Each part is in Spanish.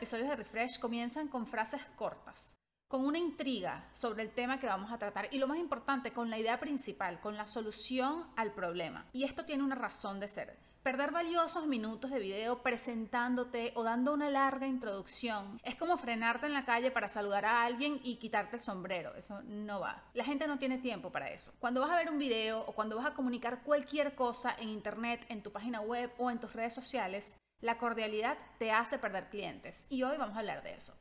episodios de Refresh comienzan con frases cortas, con una intriga sobre el tema que vamos a tratar y lo más importante, con la idea principal, con la solución al problema. Y esto tiene una razón de ser. Perder valiosos minutos de video presentándote o dando una larga introducción es como frenarte en la calle para saludar a alguien y quitarte el sombrero. Eso no va. La gente no tiene tiempo para eso. Cuando vas a ver un video o cuando vas a comunicar cualquier cosa en internet, en tu página web o en tus redes sociales, la cordialidad te hace perder clientes. Y hoy vamos a hablar de eso.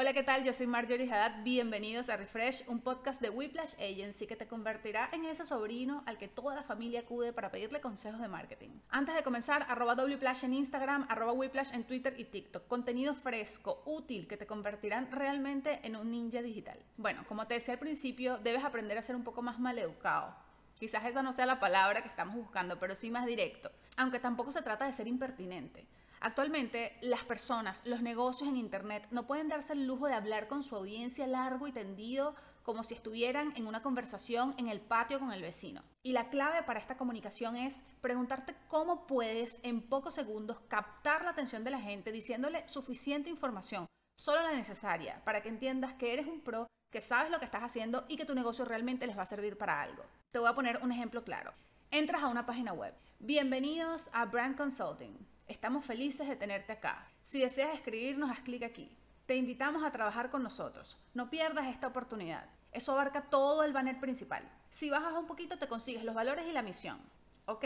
Hola, ¿qué tal? Yo soy Marjorie Haddad. Bienvenidos a Refresh, un podcast de Whiplash Agency que te convertirá en ese sobrino al que toda la familia acude para pedirle consejos de marketing. Antes de comenzar, arroba Wplash en Instagram, arroba Whiplash en Twitter y TikTok. Contenido fresco, útil, que te convertirán realmente en un ninja digital. Bueno, como te decía al principio, debes aprender a ser un poco más maleducado. Quizás esa no sea la palabra que estamos buscando, pero sí más directo. Aunque tampoco se trata de ser impertinente. Actualmente, las personas, los negocios en Internet no pueden darse el lujo de hablar con su audiencia largo y tendido como si estuvieran en una conversación en el patio con el vecino. Y la clave para esta comunicación es preguntarte cómo puedes en pocos segundos captar la atención de la gente diciéndole suficiente información, solo la necesaria, para que entiendas que eres un pro, que sabes lo que estás haciendo y que tu negocio realmente les va a servir para algo. Te voy a poner un ejemplo claro. Entras a una página web. Bienvenidos a Brand Consulting. Estamos felices de tenerte acá. Si deseas escribirnos, haz clic aquí. Te invitamos a trabajar con nosotros. No pierdas esta oportunidad. Eso abarca todo el banner principal. Si bajas un poquito, te consigues los valores y la misión. Ok,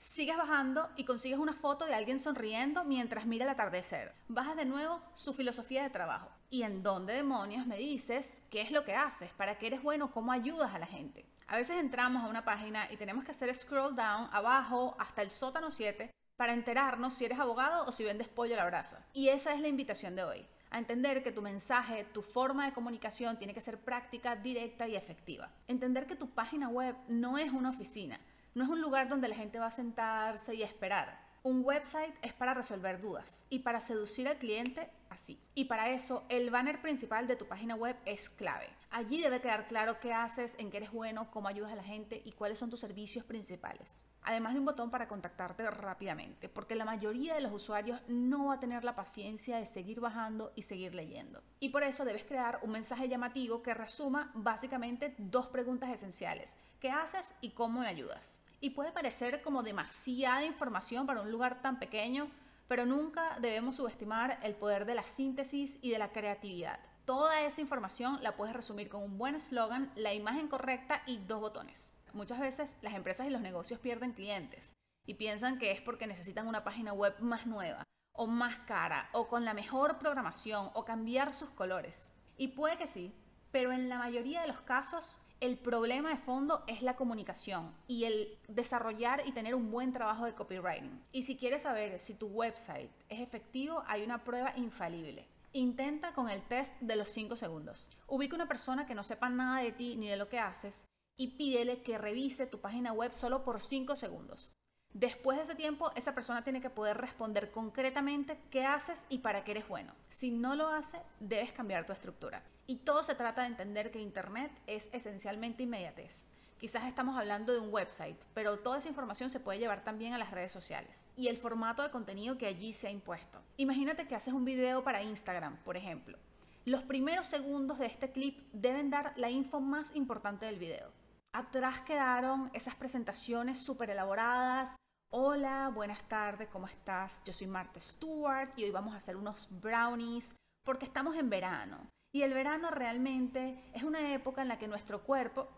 sigues bajando y consigues una foto de alguien sonriendo mientras mira el atardecer. Bajas de nuevo su filosofía de trabajo. ¿Y en dónde demonios me dices qué es lo que haces? ¿Para qué eres bueno? ¿Cómo ayudas a la gente? A veces entramos a una página y tenemos que hacer scroll down abajo hasta el sótano 7 para enterarnos si eres abogado o si vendes pollo a la brasa. Y esa es la invitación de hoy, a entender que tu mensaje, tu forma de comunicación tiene que ser práctica, directa y efectiva. Entender que tu página web no es una oficina, no es un lugar donde la gente va a sentarse y esperar. Un website es para resolver dudas y para seducir al cliente así. Y para eso el banner principal de tu página web es clave. Allí debe quedar claro qué haces, en qué eres bueno, cómo ayudas a la gente y cuáles son tus servicios principales además de un botón para contactarte rápidamente, porque la mayoría de los usuarios no va a tener la paciencia de seguir bajando y seguir leyendo. Y por eso debes crear un mensaje llamativo que resuma básicamente dos preguntas esenciales. ¿Qué haces y cómo me ayudas? Y puede parecer como demasiada información para un lugar tan pequeño, pero nunca debemos subestimar el poder de la síntesis y de la creatividad. Toda esa información la puedes resumir con un buen eslogan, la imagen correcta y dos botones. Muchas veces las empresas y los negocios pierden clientes y piensan que es porque necesitan una página web más nueva o más cara o con la mejor programación o cambiar sus colores. Y puede que sí, pero en la mayoría de los casos el problema de fondo es la comunicación y el desarrollar y tener un buen trabajo de copywriting. Y si quieres saber si tu website es efectivo, hay una prueba infalible. Intenta con el test de los 5 segundos. Ubica una persona que no sepa nada de ti ni de lo que haces y pídele que revise tu página web solo por 5 segundos. Después de ese tiempo, esa persona tiene que poder responder concretamente qué haces y para qué eres bueno. Si no lo hace, debes cambiar tu estructura. Y todo se trata de entender que Internet es esencialmente inmediatez. Quizás estamos hablando de un website, pero toda esa información se puede llevar también a las redes sociales y el formato de contenido que allí se ha impuesto. Imagínate que haces un video para Instagram, por ejemplo. Los primeros segundos de este clip deben dar la info más importante del video. Atrás quedaron esas presentaciones súper elaboradas. Hola, buenas tardes, ¿cómo estás? Yo soy Marta Stewart y hoy vamos a hacer unos brownies porque estamos en verano. Y el verano realmente es una época en la que nuestro cuerpo,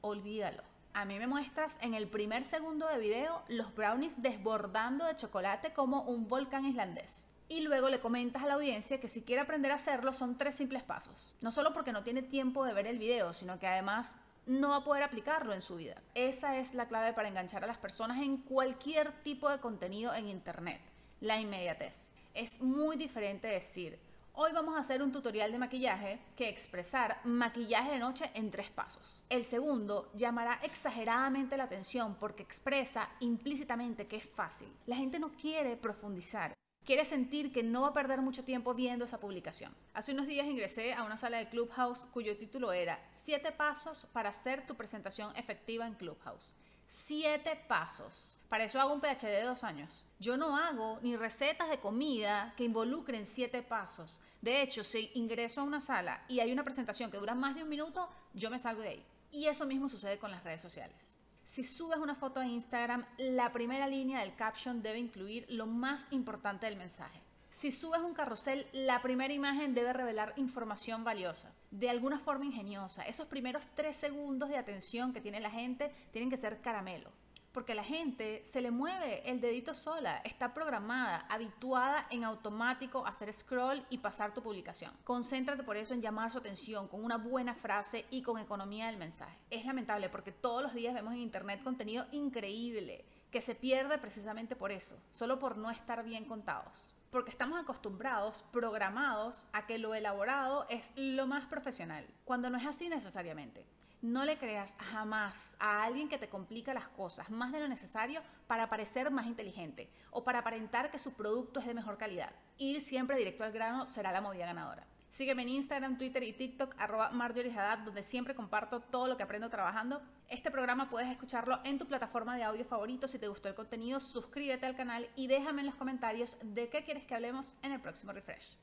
olvídalo. A mí me muestras en el primer segundo de video los brownies desbordando de chocolate como un volcán islandés. Y luego le comentas a la audiencia que si quiere aprender a hacerlo son tres simples pasos. No solo porque no tiene tiempo de ver el video, sino que además no va a poder aplicarlo en su vida. Esa es la clave para enganchar a las personas en cualquier tipo de contenido en Internet, la inmediatez. Es muy diferente decir, hoy vamos a hacer un tutorial de maquillaje que expresar maquillaje de noche en tres pasos. El segundo llamará exageradamente la atención porque expresa implícitamente que es fácil. La gente no quiere profundizar quiere sentir que no va a perder mucho tiempo viendo esa publicación. Hace unos días ingresé a una sala de Clubhouse cuyo título era Siete pasos para hacer tu presentación efectiva en Clubhouse. Siete pasos. Para eso hago un PhD de dos años. Yo no hago ni recetas de comida que involucren siete pasos. De hecho, si ingreso a una sala y hay una presentación que dura más de un minuto, yo me salgo de ahí. Y eso mismo sucede con las redes sociales. Si subes una foto a Instagram, la primera línea del caption debe incluir lo más importante del mensaje. Si subes un carrusel, la primera imagen debe revelar información valiosa, de alguna forma ingeniosa. Esos primeros tres segundos de atención que tiene la gente tienen que ser caramelo. Porque la gente se le mueve el dedito sola, está programada, habituada en automático a hacer scroll y pasar tu publicación. Concéntrate por eso en llamar su atención con una buena frase y con economía del mensaje. Es lamentable porque todos los días vemos en internet contenido increíble que se pierde precisamente por eso, solo por no estar bien contados porque estamos acostumbrados, programados a que lo elaborado es lo más profesional, cuando no es así necesariamente. No le creas jamás a alguien que te complica las cosas más de lo necesario para parecer más inteligente o para aparentar que su producto es de mejor calidad. Ir siempre directo al grano será la movida ganadora. Sígueme en Instagram, Twitter y TikTok, arroba Marjorie donde siempre comparto todo lo que aprendo trabajando. Este programa puedes escucharlo en tu plataforma de audio favorito. Si te gustó el contenido, suscríbete al canal y déjame en los comentarios de qué quieres que hablemos en el próximo refresh.